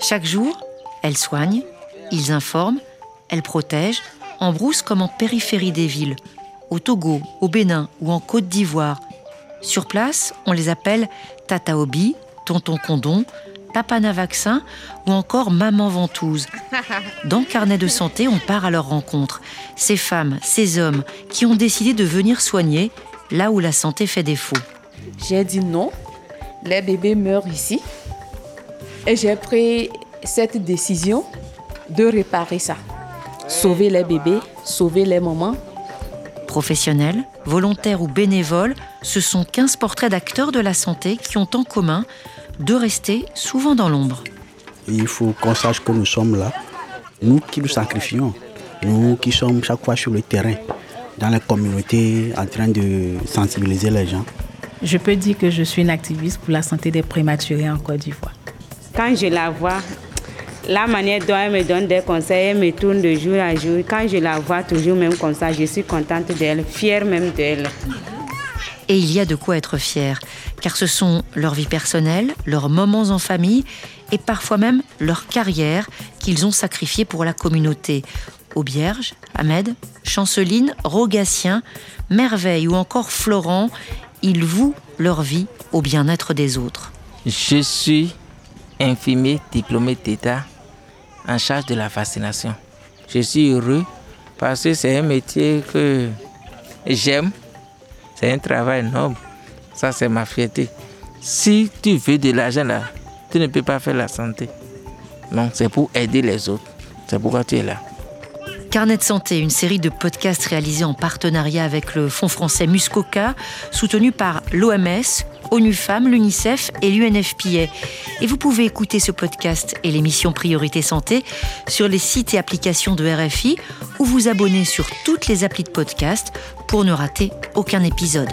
Chaque jour, elles soignent, ils informent, elles protègent, en brousse comme en périphérie des villes, au Togo, au Bénin ou en Côte d'Ivoire. Sur place, on les appelle Tata Obi, Tonton Condon, Papana Vaccin ou encore Maman Ventouse. Dans Carnet de santé, on part à leur rencontre. Ces femmes, ces hommes qui ont décidé de venir soigner là où la santé fait défaut. J'ai dit non, les bébés meurent ici. Et j'ai pris cette décision de réparer ça. Sauver les bébés, sauver les mamans. Professionnels, volontaires ou bénévoles, ce sont 15 portraits d'acteurs de la santé qui ont en commun de rester souvent dans l'ombre. Il faut qu'on sache que nous sommes là, nous qui nous sacrifions, nous qui sommes chaque fois sur le terrain, dans la communauté, en train de sensibiliser les gens. Je peux dire que je suis une activiste pour la santé des prématurés en Côte d'Ivoire. Quand je la vois, la manière dont elle me donne des conseils, elle me tourne de jour à jour. Quand je la vois toujours même comme ça, je suis contente d'elle, fière même d'elle. Et il y a de quoi être fier, car ce sont leur vie personnelle, leurs moments en famille et parfois même leur carrière qu'ils ont sacrifié pour la communauté. Aubierge, Ahmed, Chanceline, Rogatien, Merveille ou encore Florent, ils vouent leur vie au bien-être des autres. Je suis infirmier diplômé d'État en charge de la vaccination. Je suis heureux parce que c'est un métier que j'aime. C'est un travail noble. Ça, c'est ma fierté. Si tu veux de l'argent là, tu ne peux pas faire la santé. Non, c'est pour aider les autres. C'est pourquoi tu es là. Carnet de santé, une série de podcasts réalisés en partenariat avec le Fonds français Muscoca, soutenu par l'OMS, ONU Femmes, l'UNICEF et l'UNFPA. Et vous pouvez écouter ce podcast et l'émission Priorité Santé sur les sites et applications de RFI ou vous abonner sur toutes les applis de podcast pour ne rater aucun épisode.